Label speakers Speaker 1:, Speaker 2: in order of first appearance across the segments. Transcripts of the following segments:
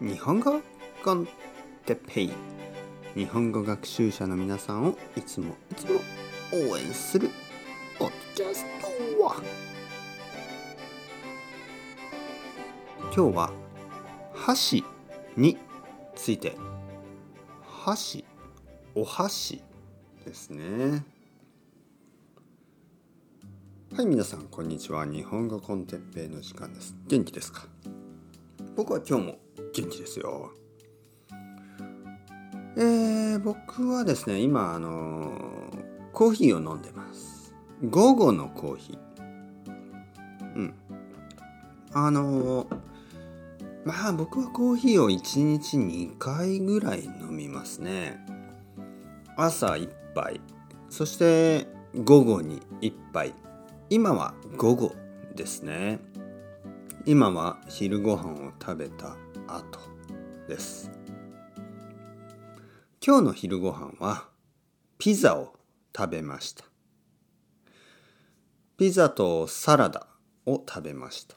Speaker 1: 日本語コンテペイ。日本語学習者の皆さんをいつもいつも応援するポッドキャストは。今日は箸について箸お箸ですね。はい皆さんこんにちは。日本語コンテッペイの時間です。元気ですか？僕は今日も元気ですよ。えー、僕はですね今あのコーヒーを飲んでます。午後のコーヒー。うん。あのまあ僕はコーヒーを1日2回ぐらい飲みますね。朝1杯。そして午後に1杯。今は午後ですね。今は昼ご飯を食べた後です。今日の昼ご飯はピザを食べました。ピザとサラダを食べました。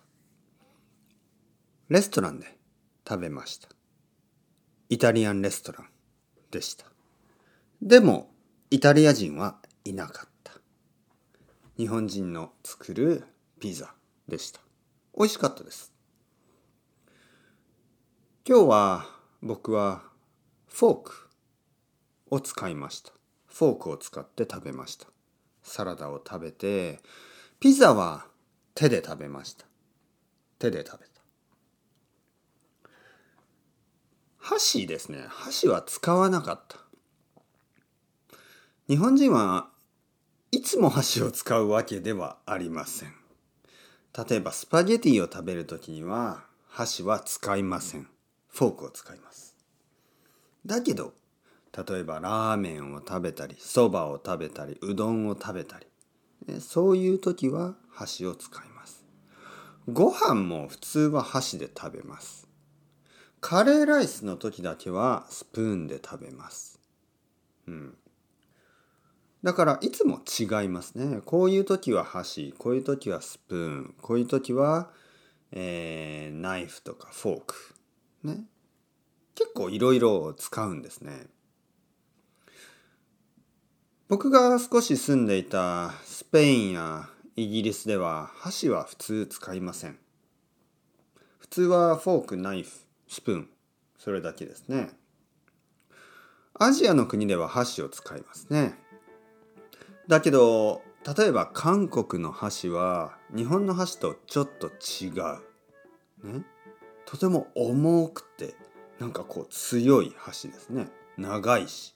Speaker 1: レストランで食べました。イタリアンレストランでした。でもイタリア人はいなかった。日本人の作るピザでした。美味しかったです。今日は僕はフォークを使いました。フォークを使って食べました。サラダを食べてピザは手で食べました。手で食べた。箸ですね。箸は使わなかった。日本人はいつも箸を使うわけではありません。例えばスパゲティを食べる時には箸は使いません。フォークを使います。だけど例えばラーメンを食べたりそばを食べたりうどんを食べたりそういう時は箸を使います。ご飯も普通は箸で食べます。カレーライスの時だけはスプーンで食べます。うん。だからいつも違いますね。こういう時は箸、こういう時はスプーン、こういう時は、えー、ナイフとかフォーク。ね。結構いろいろ使うんですね。僕が少し住んでいたスペインやイギリスでは箸は普通使いません。普通はフォーク、ナイフ、スプーン、それだけですね。アジアの国では箸を使いますね。だけど例えば韓国の箸は日本の箸とちょっと違う。ね。とても重くてなんかこう強い箸ですね。長いし。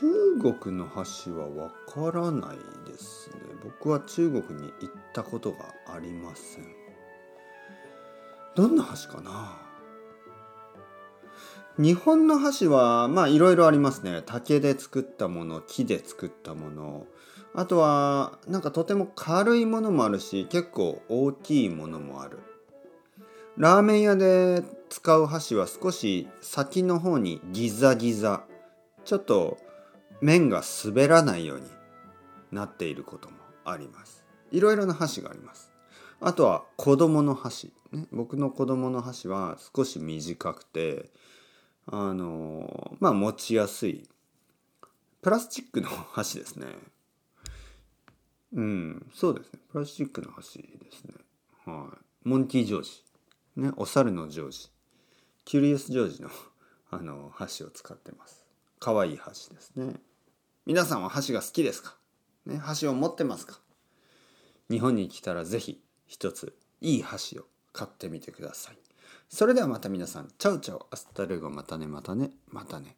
Speaker 1: 中国の箸はわからないですね。僕は中国に行ったことがありません。どんな箸かな？日本の箸はまあいろいろありますね竹で作ったもの木で作ったものあとはなんかとても軽いものもあるし結構大きいものもあるラーメン屋で使う箸は少し先の方にギザギザちょっと麺が滑らないようになっていることもあります。いろいろな箸があります。あとは子供の箸、ね、僕の子供の箸は少し短くてあのまあ持ちやすい。プラスチックの箸ですね。うんそうですね。プラスチックの箸ですね。はい。モンキージョージ。ねお猿のジョージ。キュリアスジョージのあの箸を使ってます。可愛い箸ですね。皆さんは箸が好きですか？ね箸を持ってますか？日本に来たら是非一ついい箸を買ってみてください。それではまた皆さん、チャウチャウ、アスタルゴ、またね、またね、またね。